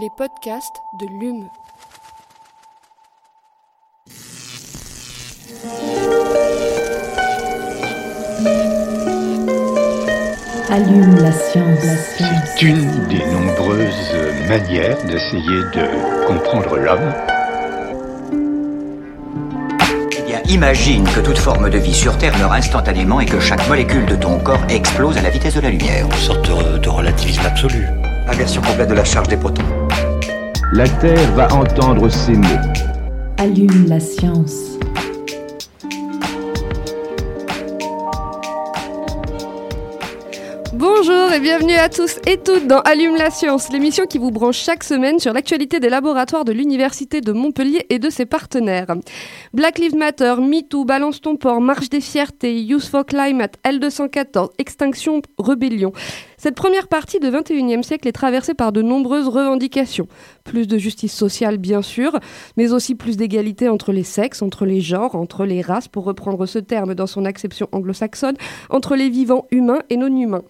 les podcasts de l'UM. Allume la science. C'est une des nombreuses manières d'essayer de comprendre l'homme. Eh bien, imagine que toute forme de vie sur Terre meurt instantanément et que chaque molécule de ton corps explose à la vitesse de la lumière. Une sorte de, de relativisme absolu. Inversion complète de la charge des protons. La Terre va entendre ces mots. Allume la science. Bonjour et bienvenue à tous et toutes dans Allume la science, l'émission qui vous branche chaque semaine sur l'actualité des laboratoires de l'Université de Montpellier et de ses partenaires. Black Lives Matter, MeToo, Balance ton port, Marche des fiertés, Youth for Climate, L214, Extinction, Rébellion. Cette première partie de 21e siècle est traversée par de nombreuses revendications. Plus de justice sociale, bien sûr, mais aussi plus d'égalité entre les sexes, entre les genres, entre les races, pour reprendre ce terme dans son acception anglo-saxonne, entre les vivants humains et non-humains.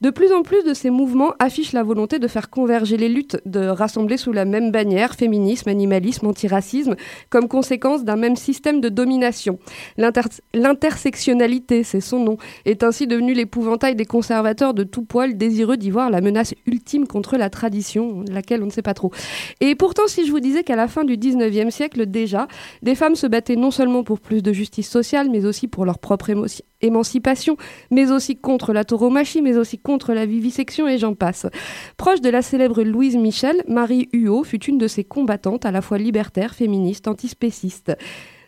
De plus en plus de ces mouvements affichent la volonté de faire converger les luttes, de rassembler sous la même bannière féminisme, animalisme, antiracisme, comme conséquence d'un même système de domination. L'intersectionnalité, c'est son nom, est ainsi devenu l'épouvantail des conservateurs de tout poil désireux d'y voir la menace ultime contre la tradition, laquelle on ne sait pas trop. Et pourtant, si je vous disais qu'à la fin du 19e siècle déjà, des femmes se battaient non seulement pour plus de justice sociale, mais aussi pour leur propre émancipation, mais aussi contre la tauromachie, mais aussi contre la vivisection et j'en passe. Proche de la célèbre Louise Michel, Marie Huot fut une de ces combattantes à la fois libertaire, féministe, antispéciste.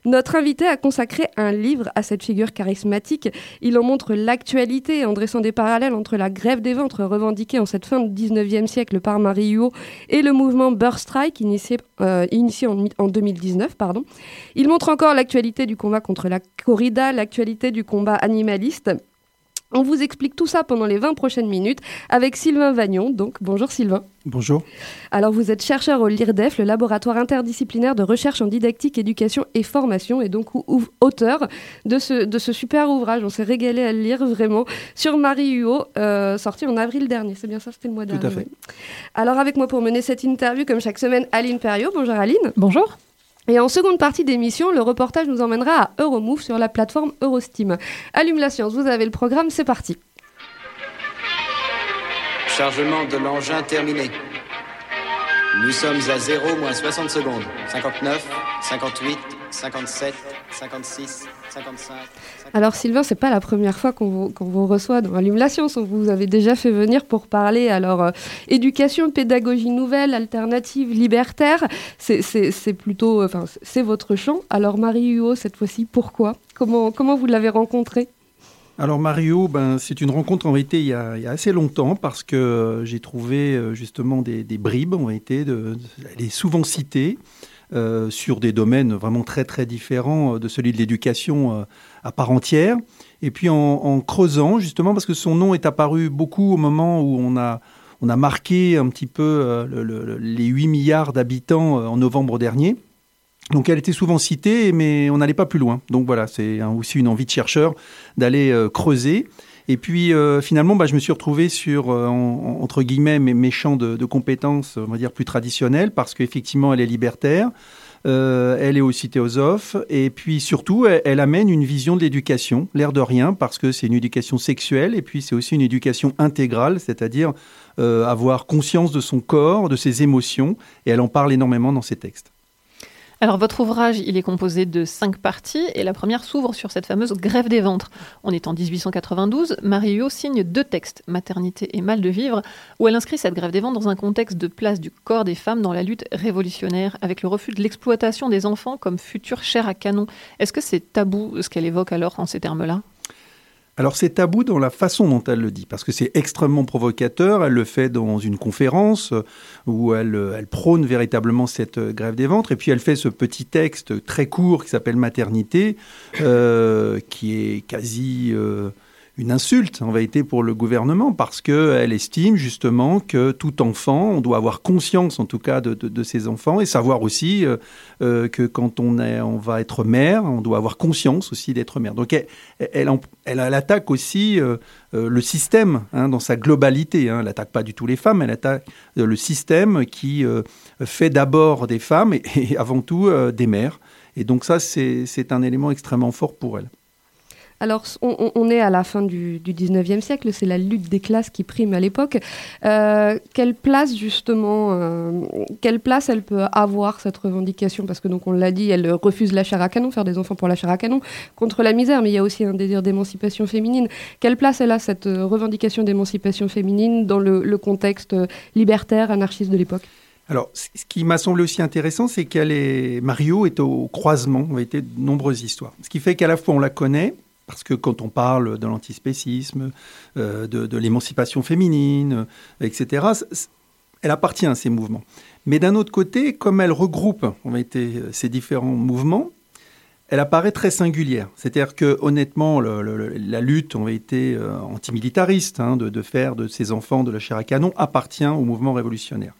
Notre invité a consacré un livre à cette figure charismatique. Il en montre l'actualité en dressant des parallèles entre la grève des ventres revendiquée en cette fin du 19e siècle par Marie Huot et le mouvement Birth Strike initié, euh, initié en, en, 2019. Pardon. Il montre encore l'actualité du combat contre la corrida, l'actualité du combat animaliste. On vous explique tout ça pendant les 20 prochaines minutes avec Sylvain Vagnon. Donc, bonjour Sylvain. Bonjour. Alors, vous êtes chercheur au LIRDEF, le laboratoire interdisciplinaire de recherche en didactique, éducation et formation, et donc auteur de ce, de ce super ouvrage. On s'est régalé à le lire vraiment sur Marie Huot, euh, sorti en avril dernier. C'est bien ça, c'était le mois dernier. Tout à fait. Alors, avec moi pour mener cette interview, comme chaque semaine, Aline Perriot. Bonjour Aline. Bonjour. Et en seconde partie d'émission, le reportage nous emmènera à Euromove sur la plateforme Eurosteam. Allume la science, vous avez le programme, c'est parti. Chargement de l'engin terminé. Nous sommes à 0 moins 60 secondes. 59, 58, 57, 56, 55. Alors Sylvain, c'est pas la première fois qu'on vous, qu'on vous, reçoit dans Allume la science. On vous avait déjà fait venir pour parler alors euh, éducation, pédagogie nouvelle, alternative, libertaire. C'est plutôt, enfin c'est votre champ. Alors Marie Huot cette fois-ci, pourquoi? Comment comment vous l'avez rencontrée? Alors Mario, ben, c'est une rencontre en réalité il y, a, il y a assez longtemps parce que euh, j'ai trouvé euh, justement des, des, bribes en réalité. De, de, elle est souvent citée euh, sur des domaines vraiment très très différents de celui de l'éducation euh, à part entière. Et puis en, creusant justement parce que son nom est apparu beaucoup au moment où on a on a marqué un petit peu euh, le, le, les 8 milliards d'habitants en novembre dernier. Donc elle était souvent citée, mais on n'allait pas plus loin. Donc voilà, c'est aussi une envie de chercheur d'aller euh, creuser. Et puis euh, finalement, bah, je me suis retrouvé sur, euh, en, entre guillemets, mes, mes champs de, de, compétences, on va dire, plus traditionnels, parce qu'effectivement, elle est libertaire, euh, elle est aussi théosophe, et puis surtout, elle, elle amène une vision de l'éducation, l'air de rien, parce que c'est une éducation sexuelle, et puis c'est aussi une éducation intégrale, c'est-à-dire avoir conscience de son corps, de ses émotions, et elle en parle énormément dans ses textes. Alors votre ouvrage, il est composé de cinq parties et la première s'ouvre sur cette fameuse grève des ventres. On est en 1892, Marie signe deux textes, Maternité et Mal de vivre, où elle inscrit cette grève des ventres dans un contexte de place du corps des femmes dans la lutte révolutionnaire, avec le refus de l'exploitation des enfants comme future chair à canon. Est-ce que c'est tabou ce qu'elle évoque alors en ces termes-là? Alors c'est tabou dans la façon dont elle le dit, parce que c'est extrêmement provocateur. Elle le fait dans une conférence où elle, elle, prône véritablement cette grève des ventres, et puis elle fait ce petit texte très court qui s'appelle Maternité, euh, qui est quasi euh, une insulte en vérité pour le gouvernement parce qu'elle estime justement que tout enfant, on doit avoir conscience en tout cas de, ses enfants et savoir aussi euh, euh, que quand on, va être mère, on doit avoir conscience aussi d'être mère. Donc elle, attaque aussi euh, le système hein, dans sa globalité. Hein. Elle n'attaque pas du tout les femmes, elle attaque le système qui fait d'abord des femmes et, et avant tout des mères. Et donc ça, c'est un élément extrêmement fort pour elle. Alors, on, est à la fin du, du 19e siècle, c'est la lutte des classes qui prime à l'époque. Euh, quelle place, justement, euh, quelle place elle peut avoir, cette revendication? Parce que, donc, on l'a dit, elle refuse la chair à canon, faire des enfants pour la chair à canon, contre la misère, mais il y a aussi un désir d'émancipation féminine. Quelle place elle a, cette revendication d'émancipation féminine, dans le, contexte libertaire, anarchiste de l'époque? Alors, ce qui m'a semblé aussi intéressant, c'est qu'elle est Mario est au croisement, on a été de nombreuses histoires. Ce qui fait qu'à la fois on la connaît, parce que quand on parle de l'antispécisme, euh, de, l'émancipation féminine, euh, etc., elle appartient à ces mouvements. Mais d'un autre côté, comme elle regroupe en été, euh, ces différents mouvements, elle apparaît très singulière. C'est-à-dire que honnêtement, la lutte en été antimilitariste, hein, de, faire de ces enfants de la chair à canon, appartient au mouvement révolutionnaire.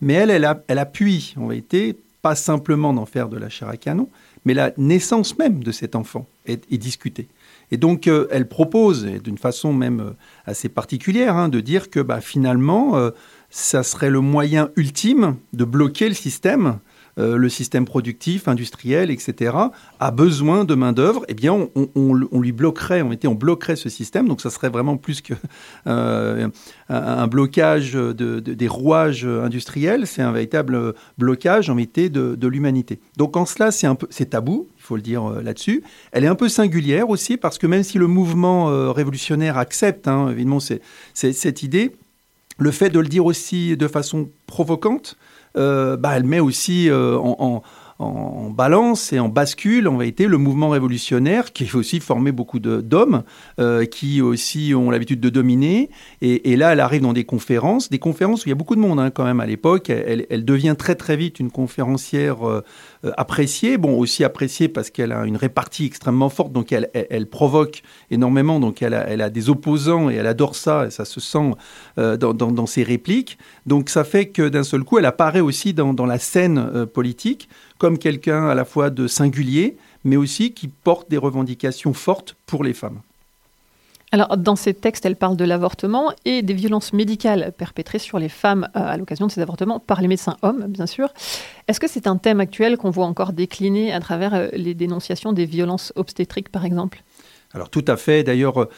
Mais elle, elle, appuie en été pas simplement d'en faire de la chair à canon, mais la naissance même de cet enfant est discutée. Et donc, euh, elle propose, d'une façon même euh, assez particulière, hein, de dire que bah, finalement, euh, ça serait le moyen ultime de bloquer le système euh, le système productif, industriel, etc., a besoin de main-d'œuvre, eh bien, on, lui bloquerait, on, était, on bloquerait ce système. Donc, ça serait vraiment plus que euh, un blocage des rouages industriels, c'est un véritable blocage, en été de, l'humanité. Donc, en cela, c'est un peu, c'est tabou, il faut le dire euh, là-dessus. Elle est un peu singulière aussi, parce que même si le mouvement révolutionnaire accepte, hein, évidemment, c'est, cette idée, le fait de le dire aussi de façon provocante, bah, elle met aussi euh, en, en balance et en bascule en vérité le mouvement révolutionnaire qui a aussi formé beaucoup d'hommes euh, qui aussi ont l'habitude de dominer. Et, là, elle arrive dans des conférences, des conférences où il y a beaucoup de monde hein, quand même à l'époque. Elle, devient très très vite une conférencière euh, euh, appréciée, bon aussi appréciée parce qu'elle a une répartie extrêmement forte, donc elle, provoque énormément, donc elle a, des opposants et elle adore ça, et ça se sent dans, ses répliques. Donc ça fait que d'un seul coup, elle apparaît aussi dans la scène politique comme quelqu'un à la fois de singulier, mais aussi qui porte des revendications fortes pour les femmes. Alors, dans ces textes, elle parle de l'avortement et des violences médicales perpétrées sur les femmes euh, à l'occasion de ces avortements par les médecins hommes, bien sûr. Est-ce que c'est un thème actuel qu'on voit encore décliner à travers euh, les dénonciations des violences obstétriques, par exemple? Alors, tout à fait. D'ailleurs,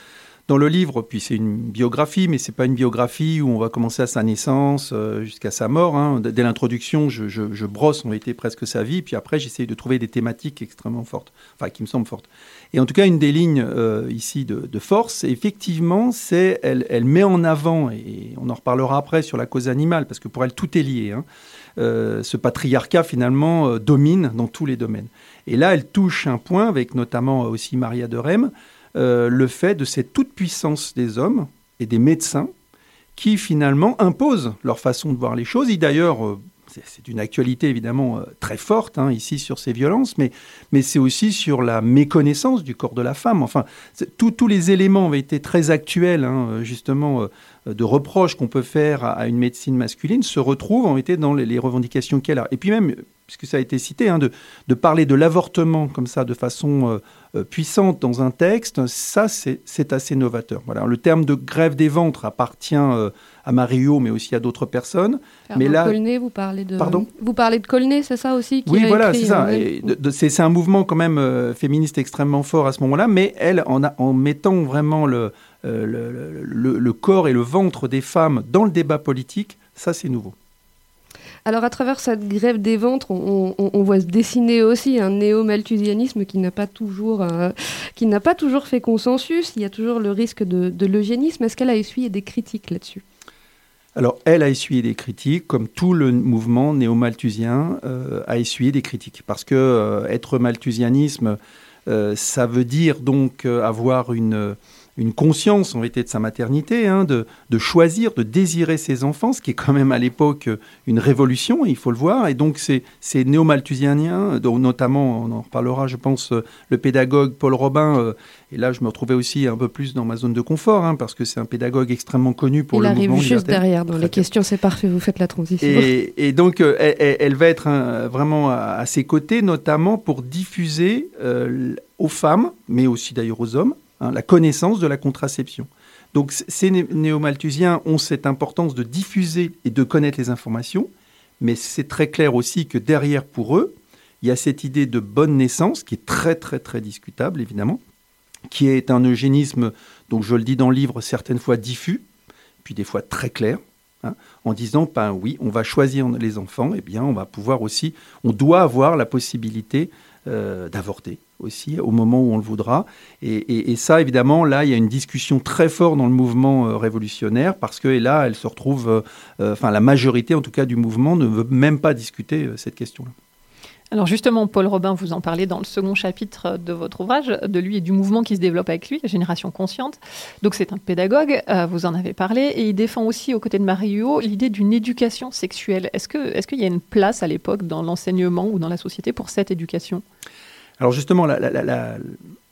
dans le livre, puis c'est une biographie, mais c'est pas une biographie où on va commencer à sa naissance euh, jusqu'à sa mort. Hein. Dès l'introduction, je, brosse en été presque sa vie, puis après j'essaye de trouver des thématiques extrêmement fortes, enfin qui me semblent fortes. Et en tout cas, une des lignes euh, ici de, force, effectivement, c'est elle, met en avant, et on en reparlera après sur la cause animale, parce que pour elle tout est lié. Hein. Euh, ce patriarcat finalement domine dans tous les domaines. Et là, elle touche un point avec notamment aussi Maria de Rem euh, le fait de cette toute-puissance des hommes et des médecins qui finalement imposent leur façon de voir les choses. Et d'ailleurs, euh, c'est une actualité évidemment euh, très forte hein, ici sur ces violences, mais, mais c'est aussi sur la méconnaissance du corps de la femme. Enfin, tous les éléments ont été très actuels, hein, justement, de reproches qu'on peut faire à, une médecine masculine se retrouvent en été dans les, revendications qu'elle a. Et puis même, puisque ça a été cité, hein, de, de, parler de l'avortement comme ça de façon euh, puissante dans un texte, ça c'est assez novateur. Voilà, le terme de grève des ventres appartient euh, à Mario, mais aussi à d'autres personnes. mais là, vous parlez de. Pardon. Vous parlez de Colnet, c'est ça aussi Oui, voilà, c'est ça. C'est un mouvement quand même euh, féministe extrêmement fort à ce moment-là, mais elle, en, a, en mettant vraiment le, le, le corps et le ventre des femmes dans le débat politique, ça c'est nouveau. Alors à travers cette grève des ventres, on, voit se dessiner aussi un néo-malthusianisme qui n'a pas toujours, euh, qui n'a pas toujours fait consensus. Il y a toujours le risque de, l'eugénisme. Est-ce qu'elle a essuyé des critiques là-dessus? Alors, elle a essuyé des critiques, comme tout le mouvement néo-malthusien euh, a essuyé des critiques. Parce que euh, être malthusianisme, ça veut dire donc avoir une, une conscience en réalité de sa maternité, hein, de, de, choisir, de désirer ses enfants, ce qui est quand même à l'époque une révolution, il faut le voir. Et donc ces, ces néo-malthusianiens, dont notamment, on en reparlera, je pense, le pédagogue Paul Robin, euh, et là je me retrouvais aussi un peu plus dans ma zone de confort, hein, parce que c'est un pédagogue extrêmement connu pour il le arrive mouvement juste libertaire. derrière dans les questions, c'est parfait, vous faites la transition. Et, et donc euh, elle, elle, va être un, vraiment à, à, ses côtés, notamment pour diffuser euh, aux femmes, mais aussi d'ailleurs aux hommes, hein, la connaissance de la contraception. Donc ces néo-malthusiens ont cette importance de diffuser et de connaître les informations, mais c'est très clair aussi que derrière pour eux, il y a cette idée de bonne naissance qui est très très très discutable évidemment, qui est un eugénisme, donc je le dis dans le livre, certaines fois diffus, puis des fois très clair, hein, en disant, ben oui, on va choisir les enfants, et eh bien on va pouvoir aussi, on doit avoir la possibilité euh, d'avorter aussi au moment où on le voudra. Et, ça, évidemment, là, il y a une discussion très forte dans le mouvement euh, révolutionnaire parce que et là, elle se retrouve, euh, enfin, la majorité, en tout cas, du mouvement ne veut même pas discuter cette question-là. Alors justement, Paul Robin, vous en parlez dans le second chapitre de votre ouvrage, de lui et du mouvement qui se développe avec lui, la génération consciente. Donc c'est un pédagogue, euh, vous en avez parlé, et il défend aussi aux côtés de Marie-Huot l'idée d'une éducation sexuelle. Est-ce qu'il est qu'il y a une place à l'époque dans l'enseignement ou dans la société pour cette éducation? Alors justement,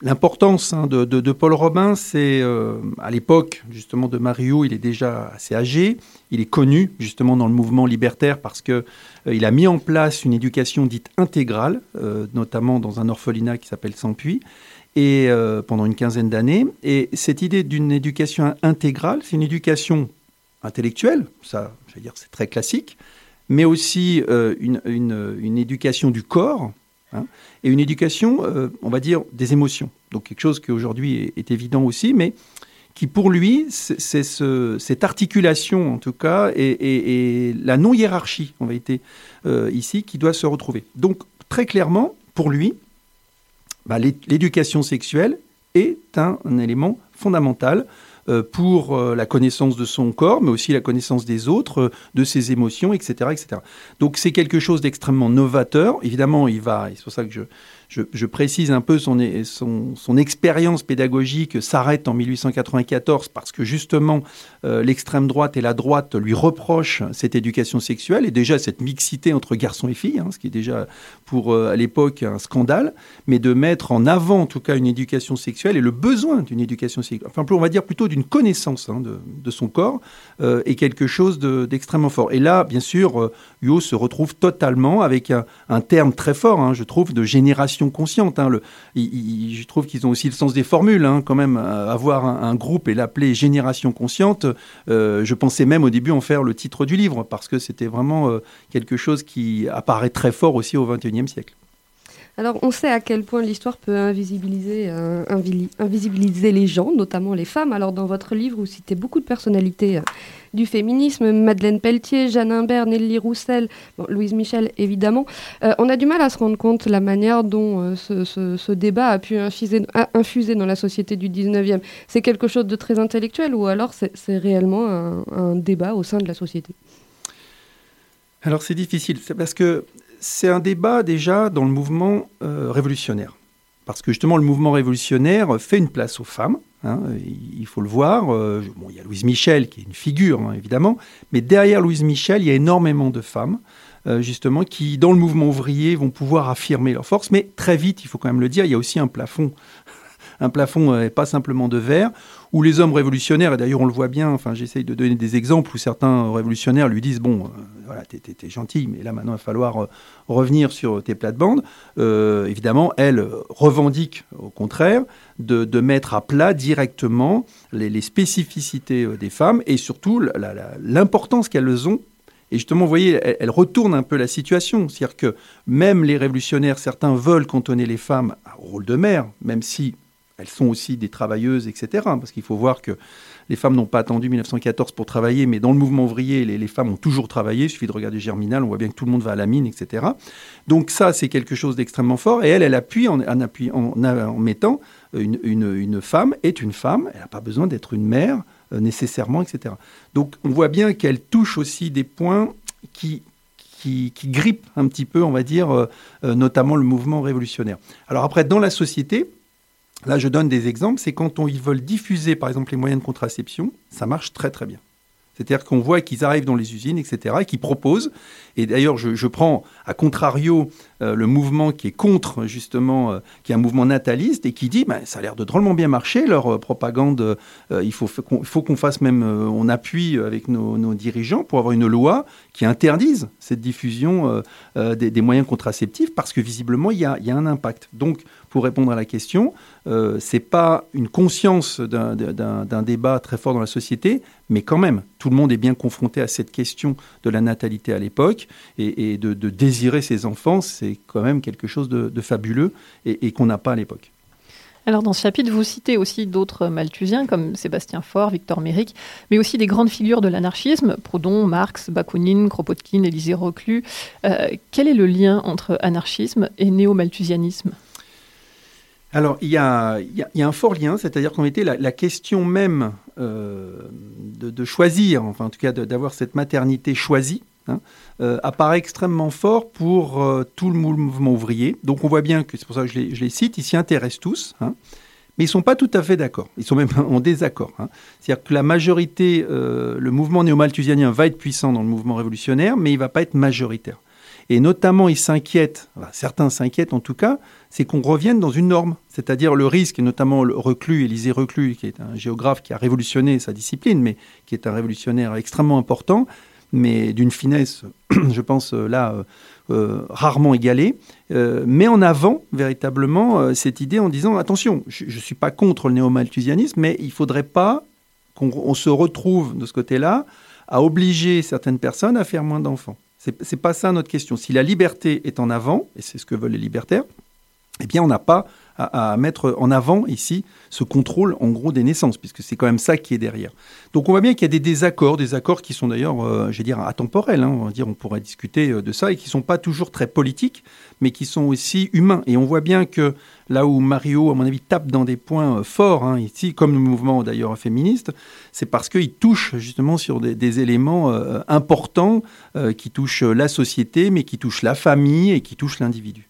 l'importance hein, de, Paul Robin, c'est euh, à l'époque justement de Mario, il est déjà assez âgé, il est connu justement dans le mouvement libertaire parce que euh, il a mis en place une éducation dite intégrale, euh, notamment dans un orphelinat qui s'appelle Sampuy, et euh, pendant une quinzaine d'années. Et cette idée d'une éducation intégrale, c'est une éducation intellectuelle, ça, je dire, c'est très classique, mais aussi une éducation du corps. Hein, et une éducation, euh, on va dire, des émotions. Donc quelque chose qui aujourd'hui est, évident aussi, mais qui pour lui, c'est ce, cette articulation en tout cas, et, la non-hiérarchie, en vérité, euh, ici, qui doit se retrouver. Donc très clairement, pour lui, bah, l'éducation sexuelle est un, élément fondamental pour euh, la connaissance de son corps, mais aussi la connaissance des autres, euh, de ses émotions, etc. etc. Donc c'est quelque chose d'extrêmement novateur. Évidemment, il va, c'est pour ça que je, je, précise un peu son, expérience pédagogique s'arrête en 1894 parce que justement euh, l'extrême droite et la droite lui reprochent cette éducation sexuelle et déjà cette mixité entre garçons et filles, hein, ce qui est déjà pour euh, à l'époque un scandale, mais de mettre en avant en tout cas une éducation sexuelle et le besoin d'une éducation sexuelle, enfin on va dire plutôt d'une connaissance hein, de, son corps euh, est quelque chose d'extrêmement de, fort. Et là, bien sûr, Huot se retrouve totalement avec un, un terme très fort, hein, je trouve, de génération consciente. Hein, je trouve qu'ils ont aussi le sens des formules, hein, quand même, avoir un, un groupe et l'appeler Génération consciente. Euh, je pensais même au début en faire le titre du livre, parce que c'était vraiment euh, quelque chose qui apparaît très fort aussi au XXIe siècle. Alors, on sait à quel point l'histoire peut invisibiliser, euh, invisibiliser les gens, notamment les femmes. Alors, dans votre livre, vous citez beaucoup de personnalités euh, du féminisme, Madeleine Pelletier, Jeanne Imbert, Nelly Roussel, Louise Michel, évidemment. Euh, on a du mal à se rendre compte la manière dont ce, débat a pu infuser, dans la société du 19e. C'est quelque chose de très intellectuel ou alors c'est réellement un, un débat au sein de la société? Alors, c'est difficile. C'est parce que c'est un débat déjà dans le mouvement euh, révolutionnaire. Parce que justement, le mouvement révolutionnaire fait une place aux femmes. Hein, il faut le voir. Euh, il y a Louise Michel, qui est une figure, hein, évidemment. Mais derrière Louise Michel, il y a énormément de femmes, euh, justement, qui, dans le mouvement ouvrier, vont pouvoir affirmer leur force. Mais très vite, il faut quand même le dire, il y a aussi un plafond. un plafond, euh, pas simplement de verre, où les hommes révolutionnaires, et d'ailleurs on le voit bien, enfin j'essaye de donner des exemples où certains révolutionnaires lui disent bon, euh, voilà, t'es, t'es, gentil, mais là maintenant il va falloir euh, revenir sur tes plates-bandes. Euh, évidemment, elle revendique au contraire de, mettre à plat directement les, spécificités des femmes et surtout l'importance qu'elles ont et justement, vous voyez, elle, elle, retourne un peu la situation. C'est-à-dire que même les révolutionnaires, certains veulent cantonner les femmes au rôle de mère, même si elles sont aussi des travailleuses, etc. Parce qu'il faut voir que les femmes n'ont pas attendu 1914 pour travailler, mais dans le mouvement ouvrier, les, femmes ont toujours travaillé. Il suffit de regarder Germinal, on voit bien que tout le monde va à la mine, etc. Donc ça, c'est quelque chose d'extrêmement fort. Et elle, elle appuie en, en, mettant une, femme est une femme. Elle n'a pas besoin d'être une mère euh, nécessairement, etc. Donc on voit bien qu'elle touche aussi des points qui, qui, grippent un petit peu, on va dire, euh, notamment le mouvement révolutionnaire. Alors après, dans la société, Là, je donne des exemples. C'est quand ils veulent diffuser, par exemple, les moyens de contraception, ça marche très très bien. C'est-à-dire qu'on voit qu'ils arrivent dans les usines, etc., et qu'ils proposent. Et d'ailleurs, je prends à contrario euh, le mouvement qui est contre, justement, euh, qui est un mouvement nataliste et qui dit ben, ça a l'air de drôlement bien marcher, leur euh, propagande. il faut, qu'on- faut qu'on fasse même, on appuie avec nos, nos dirigeants pour avoir une loi qui interdise cette diffusion des, moyens contraceptifs parce que visiblement, il y a, y a un impact. Donc, pour répondre à la question, c'est pas une conscience d'un- d'un débat très fort dans la société, mais quand même, tout le monde est bien confronté à cette question de la natalité à l'époque et, de, de désirer ses enfants, quand même quelque chose de, de fabuleux et, et qu'on n'a pas à l'époque. Alors dans ce chapitre, vous citez aussi d'autres malthusiens comme Sébastien Faure, Victor Méric, mais aussi des grandes figures de l'anarchisme, Proudhon, Marx, Bakounine, Kropotkin, Élisée Reclus. Euh, quel est le lien entre anarchisme et néo-malthusianisme? Alors, il y a, il y a- il y a un fort lien, c'est-à-dire qu'en réalité, la, la question même euh, de, de choisir, enfin en tout cas d'avoir cette maternité choisie, hein, euh, apparaît extrêmement fort pour euh, tout le mouvement ouvrier. Donc on voit bien que, c'est pour ça que je les, cite, ils s'y intéressent tous, hein, mais ils ne sont pas tout à fait d'accord. Ils sont même en désaccord. hein. C'est-à-dire que la majorité, euh, le mouvement néo-malthusianien va être puissant dans le mouvement révolutionnaire, mais il ne va pas être majoritaire. Et notamment, ils s'inquiètent, certains s'inquiètent en tout cas, c'est qu'on revienne dans une norme. C'est-à-dire le risque, et notamment le Reclus, Élisée Reclus, qui est un géographe qui a révolutionné sa discipline, mais qui est un révolutionnaire extrêmement important, mais d'une finesse, je pense, euh, là, euh, euh, rarement égalée, euh, met en avant véritablement cette idée en disant, attention, je ne suis pas contre le néo-malthusianisme, mais il ne faudrait pas qu'on on se retrouve de ce côté-là à obliger certaines personnes à faire moins d'enfants. C'est c'est pas ça notre question. Si la liberté est en avant, et c'est ce que veulent les libertaires, eh bien, on n'a pas à, à mettre en avant ici ce contrôle, en gros, des naissances, puisque c'est quand même ça qui est derrière. Donc, on voit bien qu'il y a des désaccords, des accords qui sont d'ailleurs, euh, je vais dire, atemporels. hein. on va dire, on pourrait discuter euh, de ça, et qui sont pas toujours très politiques, mais qui sont aussi humains. Et on voit bien que là où Mario, à mon avis, tape dans des points euh, forts, hein, ici, comme le mouvement d'ailleurs féministe, c'est parce qu'il touche justement sur des, des éléments euh, importants euh, qui touchent la société, mais qui touchent la famille et qui touchent l'individu.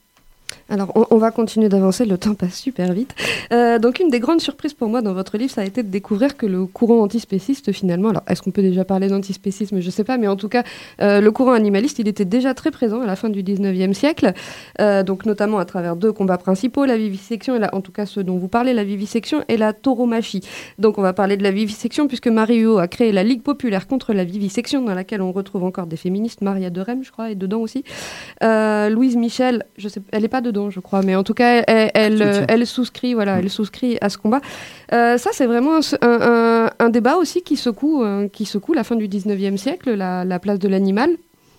Alors, on, va continuer d'avancer, le temps passe super vite. Euh, donc, une des grandes surprises pour moi dans votre livre, ça a été de découvrir que le courant antispéciste, finalement, alors est-ce qu'on peut déjà parler d'antispécisme? Je ne sais pas, mais en tout cas, euh, le courant animaliste, il était déjà très présent à la fin du 19e siècle, euh, donc notamment à travers deux combats principaux, la vivisection, et en tout cas ceux dont vous parlez, la vivisection et la tauromachie. Donc, on va parler de la vivisection, puisque Marie Huot a créé la Ligue populaire contre la vivisection, dans laquelle on retrouve encore des féministes, Maria de Rem, je crois, est dedans aussi. Louise Michel, je sais, elle n'est pas dedans, je crois, mais en tout cas, elle, elle, Soutien. elle souscrit, voilà, elle souscrit à ce combat. Euh, ça, c'est vraiment un, un- un- un débat aussi qui secoue, euh, qui secoue la fin du 19e siècle, la, la place de l'animal.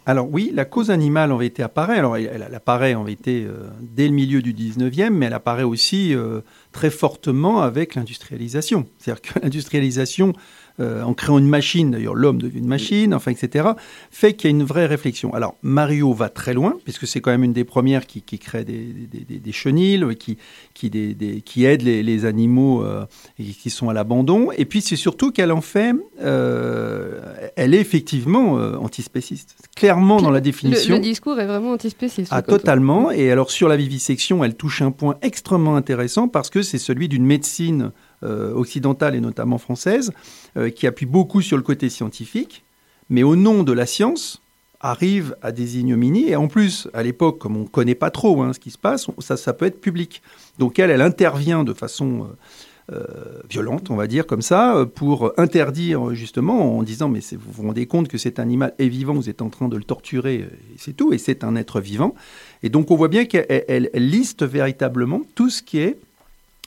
Alors oui, la cause animale en vérité apparaît. Alors elle, elle apparaît en vérité euh, dès le milieu du 19e, mais elle apparaît aussi euh, très fortement avec l'industrialisation. C'est-à-dire que l'industrialisation, euh, en créant une machine, d'ailleurs l'homme devient une machine, enfin etc., fait qu'il y a une vraie réflexion. Alors Mario va très loin, puisque c'est quand même une des premières qui, qui crée des, des, des- des chenilles, qui, qui, qui aide les, les animaux euh, qui sont à l'abandon. Et puis c'est surtout qu'elle en fait, euh, elle est effectivement euh, antispéciste. Clairement dans la Le, définition. le discours est vraiment antispéciste. Ah, totalement. Et alors sur la vivisection, elle touche un point extrêmement intéressant parce que c'est celui d'une médecine euh, occidentale et notamment française euh, qui appuie beaucoup sur le côté scientifique, mais au nom de la science arrive à des ignominies. Et en plus, à l'époque, comme on ne connaît pas trop hein, ce qui se passe, ça, ça peut être public. Donc elle, elle intervient de façon euh, euh, violente, on va dire comme ça, euh, pour interdire justement en disant mais vous vous rendez compte que cet animal est vivant, vous êtes en train de le torturer, euh, c'est tout, et c'est un être vivant. Et donc on voit bien qu'elle elle- elle liste véritablement tout ce qui est euh,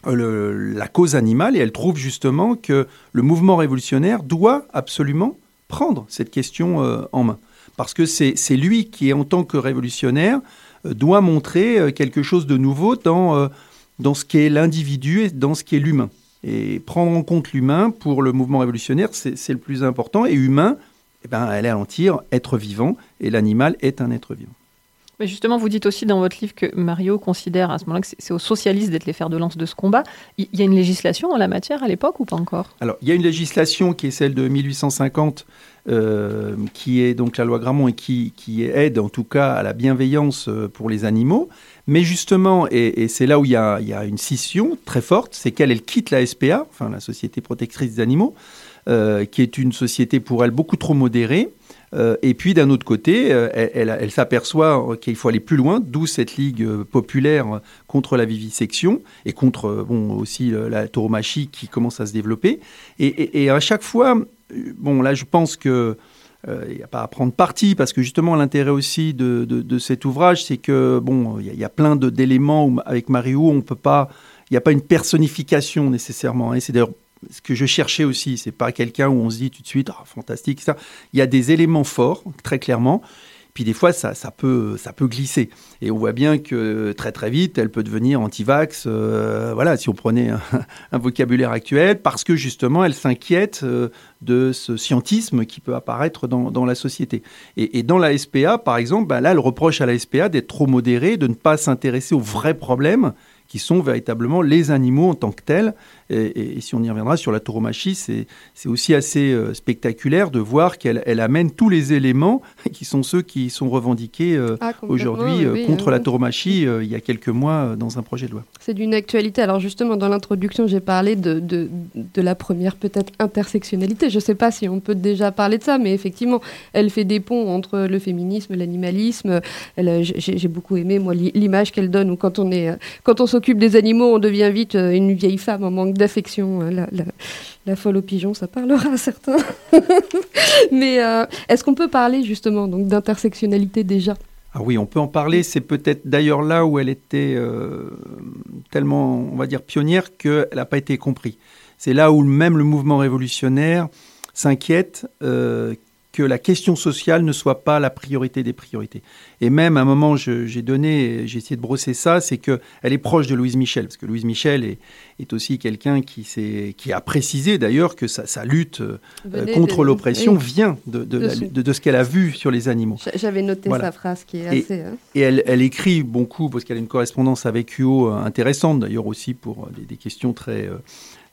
le- la cause animale et elle trouve justement que le mouvement révolutionnaire doit absolument prendre cette question euh, en main. Parce que c'est lui qui, en tant que révolutionnaire, euh, doit montrer euh, quelque chose de nouveau dans, euh, dans ce qu'est l'individu et dans ce qui est l'humain. Et prendre en compte l'humain pour le mouvement révolutionnaire, c'est le plus important. Et humain, eh ben, elle est à en tirer être vivant, et l'animal est un être vivant. Mais justement, vous dites aussi dans votre livre que Mario considère à ce moment-là que c'est aux socialistes d'être les fers de lance de ce combat. Il y a une législation en la matière à l'époque ou pas encore? Alors, il y a une législation qui est celle de 1850, euh, qui est donc la loi Grammont et qui, aide en tout cas à la bienveillance euh, pour les animaux. Mais justement, et, c'est là où il y, a, une scission très forte, c'est qu'elle elle quitte la SPA, enfin la Société protectrice des animaux, euh, qui est une société pour elle beaucoup trop modérée. Euh, et puis d'un autre côté, euh, elle, s'aperçoit qu'il faut aller plus loin, d'où cette ligue populaire contre la vivisection et contre bon aussi la tauromachie qui commence à se développer. Et, à chaque fois, bon là je pense que il n'y a pas à prendre parti parce que justement l'intérêt aussi de, de, cet ouvrage, c'est que bon, il y, y, a plein d'éléments avec Mario, on peut pas, il n'y a pas une personnification nécessairement. Hein. C'est d'ailleurs ce que je cherchais aussi, c'est pas quelqu'un où on se dit tout de suite, ah, fantastique, ça. Il y a des éléments forts, très clairement. Puis des fois, ça, ça, peut, ça peut glisser. Et on voit bien que très très vite, elle peut devenir anti-vax, euh, voilà, si on prenait un, vocabulaire actuel, parce que justement, elle s'inquiète euh, de ce scientisme qui peut apparaître dans, la société. Et, et, dans la SPA, par exemple, bah, là, elle reproche à la SPA d'être trop modérée, de ne pas s'intéresser aux vrais problèmes qui sont véritablement les animaux en tant que tels. Et, et si on y reviendra sur la tauromachie, c'est aussi assez euh, spectaculaire de voir qu'elle elle amène tous les éléments qui sont ceux qui sont revendiqués euh, ah, aujourd'hui euh, contre hein. la tauromachie il y a quelques mois dans un projet de loi. C'est d'une actualité. Alors justement, dans l'introduction, j'ai parlé de, de, de, la première peut-être intersectionnalité. Je ne sais pas si on peut déjà parler de ça, mais effectivement, elle fait des ponts entre le féminisme, l'animalisme. J'ai beaucoup aimé, moi, l'image qu'elle donne où quand on est, quand on s'occupe des animaux, on devient vite une vieille femme en manque d'affection. Hein. La, folle aux pigeons, ça parlera à certains. Mais euh, est-ce qu'on peut parler justement donc d'intersectionnalité déjà? Ah oui, on peut en parler. C'est peut-être d'ailleurs là où elle était euh, tellement, on va dire, pionnière qu'elle n'a pas été comprise. C'est là où même le mouvement révolutionnaire s'inquiète que la question sociale ne soit pas la priorité des priorités. Et même à un moment, j'ai donné, j'ai essayé de brosser ça, c'est qu'elle est proche de Louise Michel, parce que Louise Michel est, est aussi quelqu'un qui, qui a précisé d'ailleurs que sa, sa lutte euh, contre l'oppression vient de, de, de, de ce qu'elle a vu sur les animaux. J'avais noté sa phrase qui est assez... Hein. Et elle, elle, écrit beaucoup, parce qu'elle a une correspondance avec Hugo euh, intéressante, d'ailleurs aussi pour des, des questions très... Euh,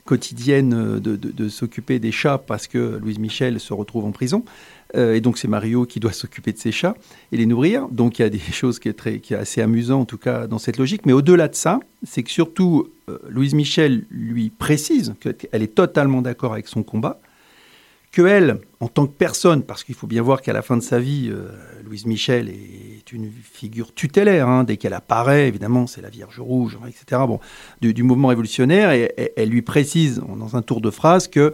quotidienne de, de, s'occuper des chats parce que Louise Michel se retrouve en prison. Euh, et donc c'est Mario qui doit s'occuper de ses chats et les nourrir. Donc il y a des choses qui est, très, qui est assez amusant en tout cas dans cette logique. Mais au-delà de ça, c'est que surtout euh, Louise Michel lui précise qu'elle est totalement d'accord avec son combat, que elle, en tant que personne, parce qu'il faut bien voir qu'à la fin de sa vie, euh, Louise Michel est une figure tutélaire. Hein, dès qu'elle apparaît, évidemment, c'est la Vierge Rouge, etc. Bon, du, du mouvement révolutionnaire, et, elle lui précise dans un tour de phrase que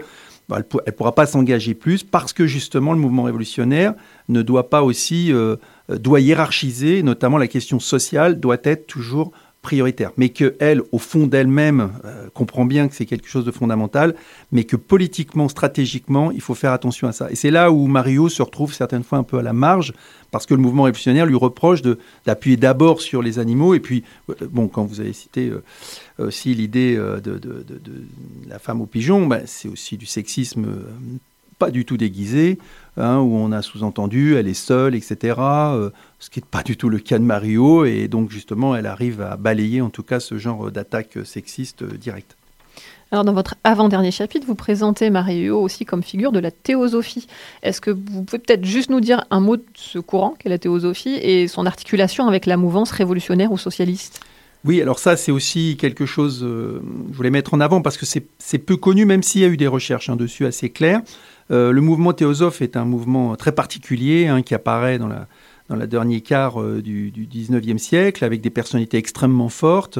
bah, elle ne pourra pas s'engager plus parce que justement le mouvement révolutionnaire ne doit pas aussi euh, doit hiérarchiser, notamment la question sociale doit être toujours prioritaire, mais qu'elle, au fond d'elle-même, euh, comprend bien que c'est quelque chose de fondamental, mais que politiquement, stratégiquement, il faut faire attention à ça. Et c'est là où Mario se retrouve certaines fois un peu à la marge, parce que le mouvement révolutionnaire lui reproche d'appuyer d'abord sur les animaux, et puis, euh, bon, quand vous avez cité euh, aussi l'idée de, de, de, de, la femme au pigeon, ben, c'est aussi du sexisme pas du tout déguisé, hein, où on a sous-entendu elle est seule, etc. Euh, ce qui n'est pas du tout le cas de Mario, et donc justement elle arrive à balayer en tout cas ce genre d'attaque sexiste euh, directe. Alors dans votre avant-dernier chapitre, vous présentez Mario aussi comme figure de la théosophie. Est-ce que vous pouvez peut-être juste nous dire un mot de ce courant qu'est la théosophie et son articulation avec la mouvance révolutionnaire ou socialiste? Oui, alors ça, c'est aussi quelque chose, euh, je voulais mettre en avant parce que c'est peu connu, même s'il y a eu des recherches hein, dessus assez claires. Euh, le mouvement théosophe est un mouvement très particulier hein, qui apparaît dans la, dans la dernier quart euh, du, du 19e siècle, avec des personnalités extrêmement fortes,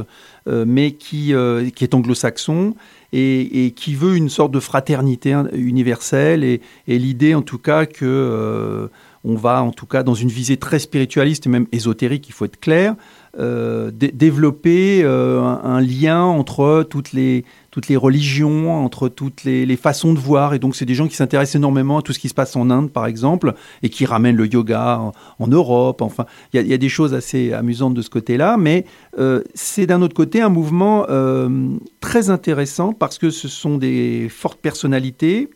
euh, mais qui, qui est anglo-saxon et, qui veut une sorte de fraternité universelle. Et, et l'idée en tout cas que on va en tout cas dans une visée très spiritualiste même ésotérique, il faut être clair, euh, développer euh, un, lien entre toutes les, religions, entre toutes les, façons de voir. Et donc, c'est des gens qui s'intéressent énormément à tout ce qui se passe en Inde, par exemple, et qui ramènent le yoga en, Europe. Enfin, il y, a des choses assez amusantes de ce côté-là. Mais euh, c'est d'un autre côté un mouvement très intéressant parce que ce sont des fortes personnalités,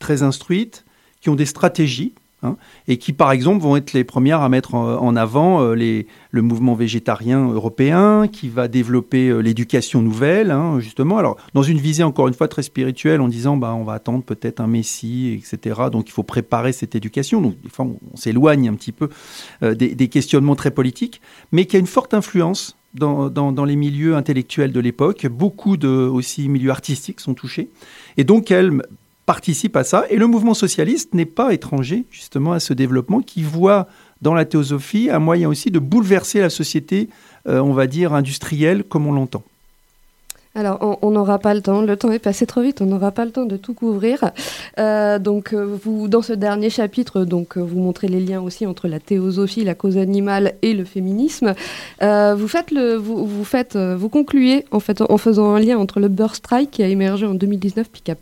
très instruites, qui ont des stratégies hein, et qui, par exemple, vont être les premières à mettre en, avant euh, le mouvement végétarien européen, qui va développer euh, l'éducation nouvelle, hein, justement. Alors, dans une visée, encore une fois, très spirituelle, en disant, bah, on va attendre peut-être un messie, etc. Donc, il faut préparer cette éducation. Donc, des fois, on, s'éloigne un petit peu euh, des, questionnements très politiques, mais qui a une forte influence dans, les milieux intellectuels de l'époque. Beaucoup de aussi milieux artistiques sont touchés. Et donc, elle participe à ça. Et le mouvement socialiste n'est pas étranger justement à ce développement qui voit dans la théosophie un moyen aussi de bouleverser la société, euh, on va dire, industrielle comme on l'entend. Alors, on n'aura pas le temps, le temps est passé trop vite, on n'aura pas le temps de tout couvrir. Euh, donc, vous, dans ce dernier chapitre, donc, vous montrez les liens aussi entre la théosophie, la cause animale et le féminisme. Euh, vous faites le, vous, vous faites, vous concluez en fait en faisant un lien entre le Birth Strike qui a émergé en 2019 puis qui a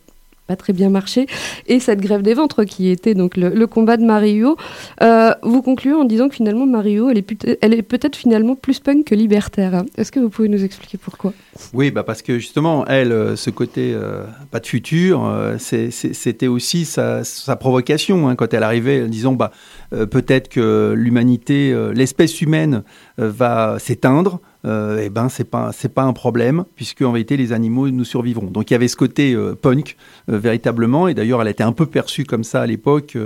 pas très bien marché, et cette grève des ventres qui était donc le, combat de Mario. Euh, vous concluez en disant que finalement Mario, elle est, peut-être finalement plus punk que libertaire. Est-ce que vous pouvez nous expliquer pourquoi? Oui, bah parce que justement, elle, euh, ce côté euh, pas de futur, c'était aussi sa, provocation hein, quand elle arrivait, en disant bah peut-être que l'humanité, l'espèce humaine va s'éteindre. Euh, eh ben c'est pas c'est pas un problème puisque en vérité les animaux nous survivront. Donc il y avait ce côté euh, punk euh, véritablement et d'ailleurs elle a été un peu perçue comme ça à l'époque.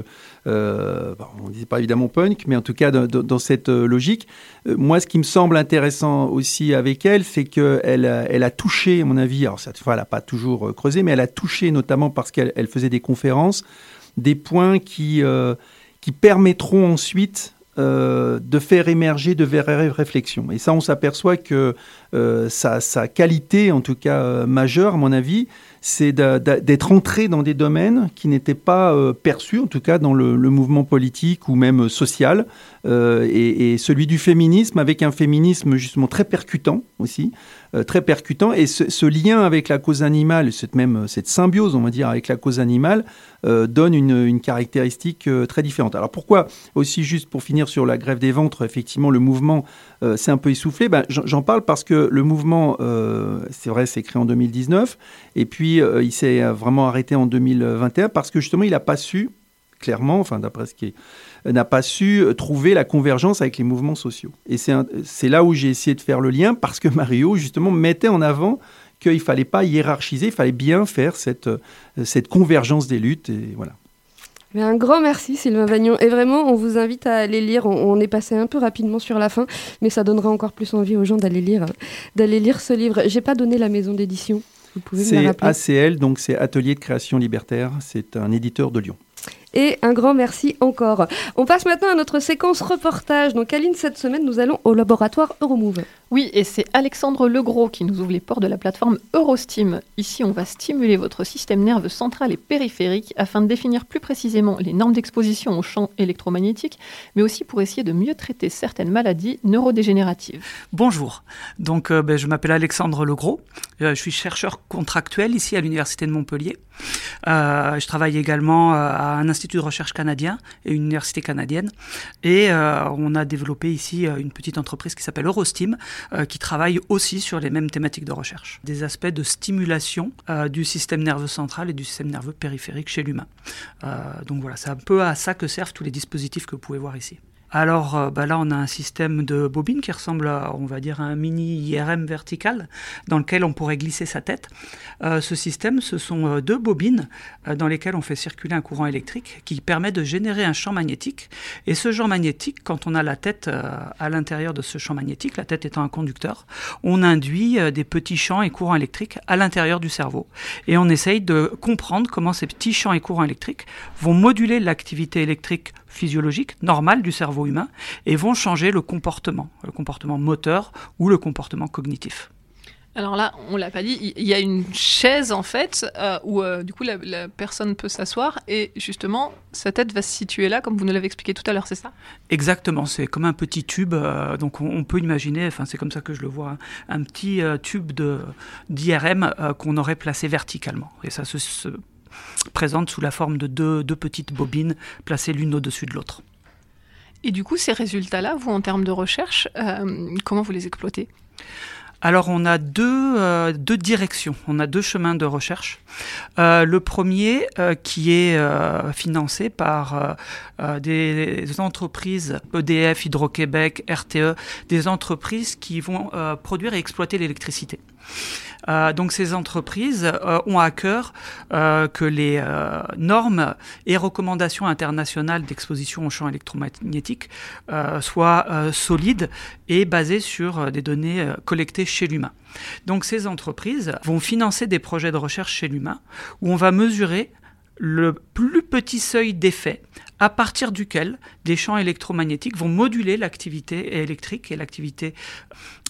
Euh, on disait pas évidemment punk, mais en tout cas dans, cette euh, logique. Moi, ce qui me semble intéressant aussi avec elle, c'est a, elle a touché, à mon avis, alors cette fois elle n'a pas toujours creusé, mais elle a touché notamment parce qu'elle elle faisait des conférences, des points qui qui permettront ensuite euh, de faire émerger de vraies réflexions. Et ça, on s'aperçoit que euh, sa, qualité, en tout cas euh, majeure, à mon avis, c'est d'être entré dans des domaines qui n'étaient pas perçus, en tout cas dans le, mouvement politique ou même social, et, celui du féminisme, avec un féminisme justement très percutant aussi, très percutant, et ce, lien avec la cause animale, cette même cette symbiose, on va dire, avec la cause animale, euh, donne une, caractéristique euh, très différente. Alors pourquoi aussi juste pour finir sur la grève des ventres, effectivement le mouvement euh, s'est un peu essoufflé? Ben, j'en parle parce que le mouvement, euh, c'est vrai, s'est créé en 2019, et puis euh, il s'est euh, vraiment arrêté en 2021 parce que justement il n'a pas su clairement, enfin d'après ce qui est n'a pas su euh, trouver la convergence avec les mouvements sociaux. Et c'est là où j'ai essayé de faire le lien parce que Mario justement mettait en avant qu'il fallait pas hiérarchiser, il fallait bien faire cette, euh, cette convergence des luttes. Et voilà. Mais un grand merci Sylvain Vagnon. Et vraiment, on vous invite à aller lire. On, on est passé un peu rapidement sur la fin, mais ça donnera encore plus envie aux gens d'aller lire, d'aller lire ce livre. J'ai pas donné la maison d'édition. Vous pouvez me la C'est rappeler ACL, donc c'est Atelier de création libertaire. C'est un éditeur de Lyon. Et un grand merci encore. On passe maintenant à notre séquence reportage. Donc Aline, cette semaine, nous allons au laboratoire Euromove. Oui, et c'est Alexandre Legros qui nous ouvre les portes de la plateforme Eurostim. Ici, on va stimuler votre système nerveux central et périphérique afin de définir plus précisément les normes d'exposition aux champs électromagnétiques, mais aussi pour essayer de mieux traiter certaines maladies neurodégénératives. Bonjour, donc euh, ben, je m'appelle Alexandre Legros, Euh, je suis chercheur contractuel ici à l'Université de Montpellier. Euh, je travaille également à un institut de recherche canadien et une université canadienne. Et on a développé ici une petite entreprise qui s'appelle Eurostim, qui travaille aussi sur les mêmes thématiques de recherche. Des aspects de stimulation euh, du système nerveux central et du système nerveux périphérique chez l'humain. Euh, donc voilà, c'est un peu à ça que servent tous les dispositifs que vous pouvez voir ici. Alors euh, bah là, on a un système de bobine qui ressemble à, on va dire, un mini IRM vertical dans lequel on pourrait glisser sa tête. Euh, ce système, ce sont euh, deux bobines dans lesquelles on fait circuler un courant électrique qui permet de générer un champ magnétique. Et ce champ magnétique, quand on a la tête à l'intérieur de ce champ magnétique, la tête étant un conducteur, on induit des petits champs et courants électriques à l'intérieur du cerveau. Et on essaye de comprendre comment ces petits champs et courants électriques vont moduler l'activité électrique physiologique normale du cerveau humain et vont changer le comportement, le comportement moteur ou le comportement cognitif. Alors là, on l'a pas dit, il y a une chaise en fait euh, où euh, du coup la, la personne peut s'asseoir et justement sa tête va se situer là, comme vous nous l'avez expliqué tout à l'heure, c'est ça? Exactement, c'est comme un petit tube, euh, donc on, on peut imaginer, enfin c'est comme ça que je le vois, un, un petit tube de d'IRM qu'on aurait placé verticalement. Et ça se, se présente sous la forme de deux, deux petites bobines placées l'une au-dessus de l'autre. Et du coup, ces résultats-là, vous en termes de recherche, euh, comment vous les exploitez? Alors on a deux, euh, deux directions, on a deux chemins de recherche. Euh, le premier euh, qui est financé par des entreprises EDF, Hydro-Québec, RTE, des entreprises qui vont produire et exploiter l'électricité. Euh, donc ces entreprises euh, ont à cœur euh, que les normes et recommandations internationales d'exposition au champ électromagnétique euh, soient solides et basées sur des données collectées chez l'humain. Donc ces entreprises vont financer des projets de recherche chez l'humain où on va mesurer le plus petit seuil d'effet à partir duquel des champs électromagnétiques vont moduler l'activité électrique et l'activité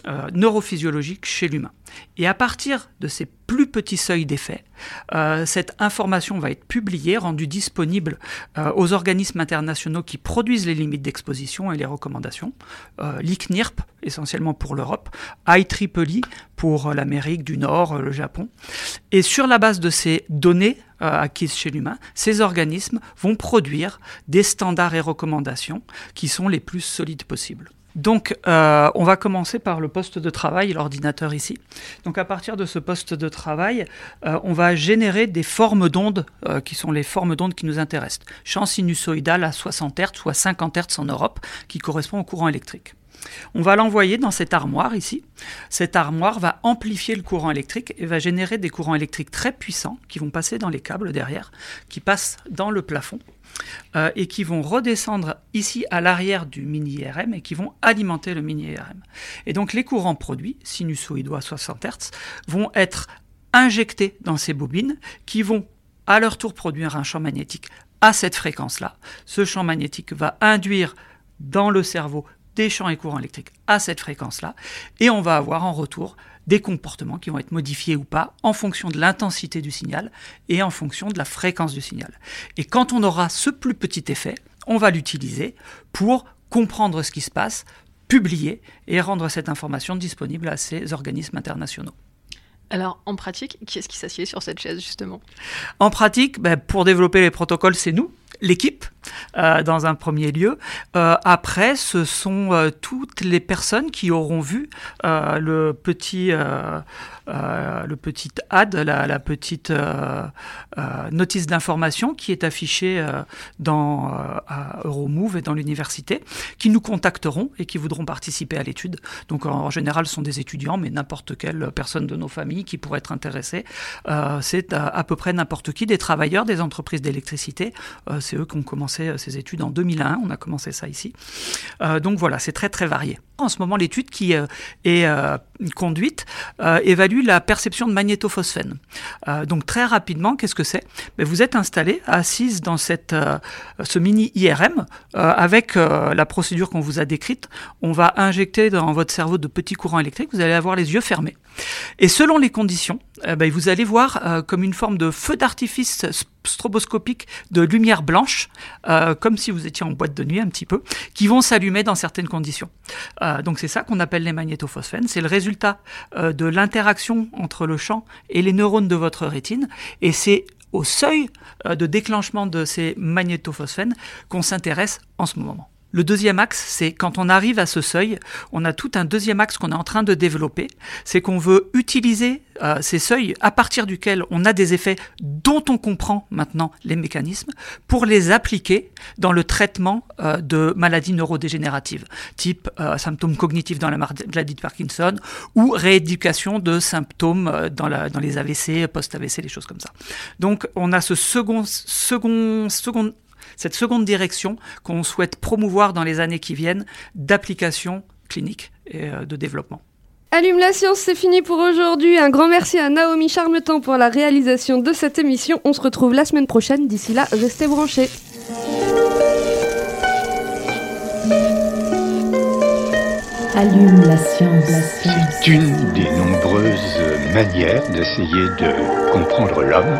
euh, neurophysiologique chez l'humain. Et à partir de ces plus petits seuils d'effet, euh, cette information va être publiée, rendue disponible euh, aux organismes internationaux qui produisent les limites d'exposition et les recommandations, l'ICNIRP essentiellement pour l'Europe, IEEE pour l'Amérique du Nord, le Japon. Et sur la base de ces données acquises chez l'humain, ces organismes vont produire des standards et recommandations qui sont les plus solides possibles. Donc, euh, on va commencer par le poste de travail, l'ordinateur ici. Donc, à partir de ce poste de travail, euh, on va générer des formes d'ondes euh, qui sont les formes d'ondes qui nous intéressent. Champ sinusoïdal à 60 Hz ou à 50 Hz en Europe, qui correspond au courant électrique. On va l'envoyer dans cette armoire ici. Cette armoire va amplifier le courant électrique et va générer des courants électriques très puissants qui vont passer dans les câbles derrière, qui passent dans le plafond euh, et qui vont redescendre ici à l'arrière du mini-IRM et qui vont alimenter le mini-IRM. Et donc les courants produits, sinusoïdaux à 60 Hz, vont être injectés dans ces bobines qui vont à leur tour produire un champ magnétique à cette fréquence-là. Ce champ magnétique va induire dans le cerveau des champs et courants électriques à cette fréquence-là, et on va avoir en retour des comportements qui vont être modifiés ou pas en fonction de l'intensité du signal et en fonction de la fréquence du signal. Et quand on aura ce plus petit effet, on va l'utiliser pour comprendre ce qui se passe, publier et rendre cette information disponible à ces organismes internationaux. Alors, en pratique, qui est-ce qui s'assied sur cette chaise, justement? En pratique, ben, pour développer les protocoles, c'est nous, l'équipe, euh, dans un premier lieu. Euh, après, ce sont euh, toutes les personnes qui auront vu le petit, le petit ad, la, petite notice d'information qui est affichée dans Euromove et dans l'université, qui nous contacteront et qui voudront participer à l'étude. Donc, en, général, ce sont des étudiants, mais n'importe quelle personne de nos familles qui pourrait être intéressée. C'est à peu près n'importe qui, des travailleurs, des entreprises d'électricité. C'est eux qui ont commencé euh, ces études en 2001. On a commencé ça ici. Euh, donc voilà, c'est très très varié. En ce moment, l'étude qui euh, est conduite évalue la perception de magnétophosphène. Donc très rapidement, qu'est-ce que c'est? Ben, Vous êtes installé, assise dans cette, ce mini IRM avec la procédure qu'on vous a décrite. On va injecter dans votre cerveau de petits courants électriques. Vous allez avoir les yeux fermés. Et selon les conditions, ben, vous allez voir comme une forme de feu d'artifice stroboscopique de lumière blanche, euh, comme si vous étiez en boîte de nuit un petit peu, qui vont s'allumer dans certaines conditions. Euh, donc c'est ça qu'on appelle les magnétophosphènes. C'est le résultat euh, de l'interaction entre le champ et les neurones de votre rétine. Et c'est au seuil de déclenchement de ces magnétophosphènes qu'on s'intéresse en ce moment. Le deuxième axe, c'est quand on arrive à ce seuil, on a tout un deuxième axe qu'on est en train de développer, c'est qu'on veut utiliser euh, ces seuils à partir duquel on a des effets dont on comprend maintenant les mécanismes pour les appliquer dans le traitement euh, de maladies neurodégénératives, type euh, symptômes cognitifs dans la maladie de Parkinson ou rééducation de symptômes dans, les AVC, post-AVC, des choses comme ça. Donc on a ce second, second, second cette seconde direction qu'on souhaite promouvoir dans les années qui viennent d'application clinique et euh, de développement. Allume la science, c'est fini pour aujourd'hui. Un grand merci à Naomi Charmetan pour la réalisation de cette émission. On se retrouve la semaine prochaine. D'ici là, restez branchés. Allume la science. La science. C'est une des nombreuses manières d'essayer de comprendre l'homme.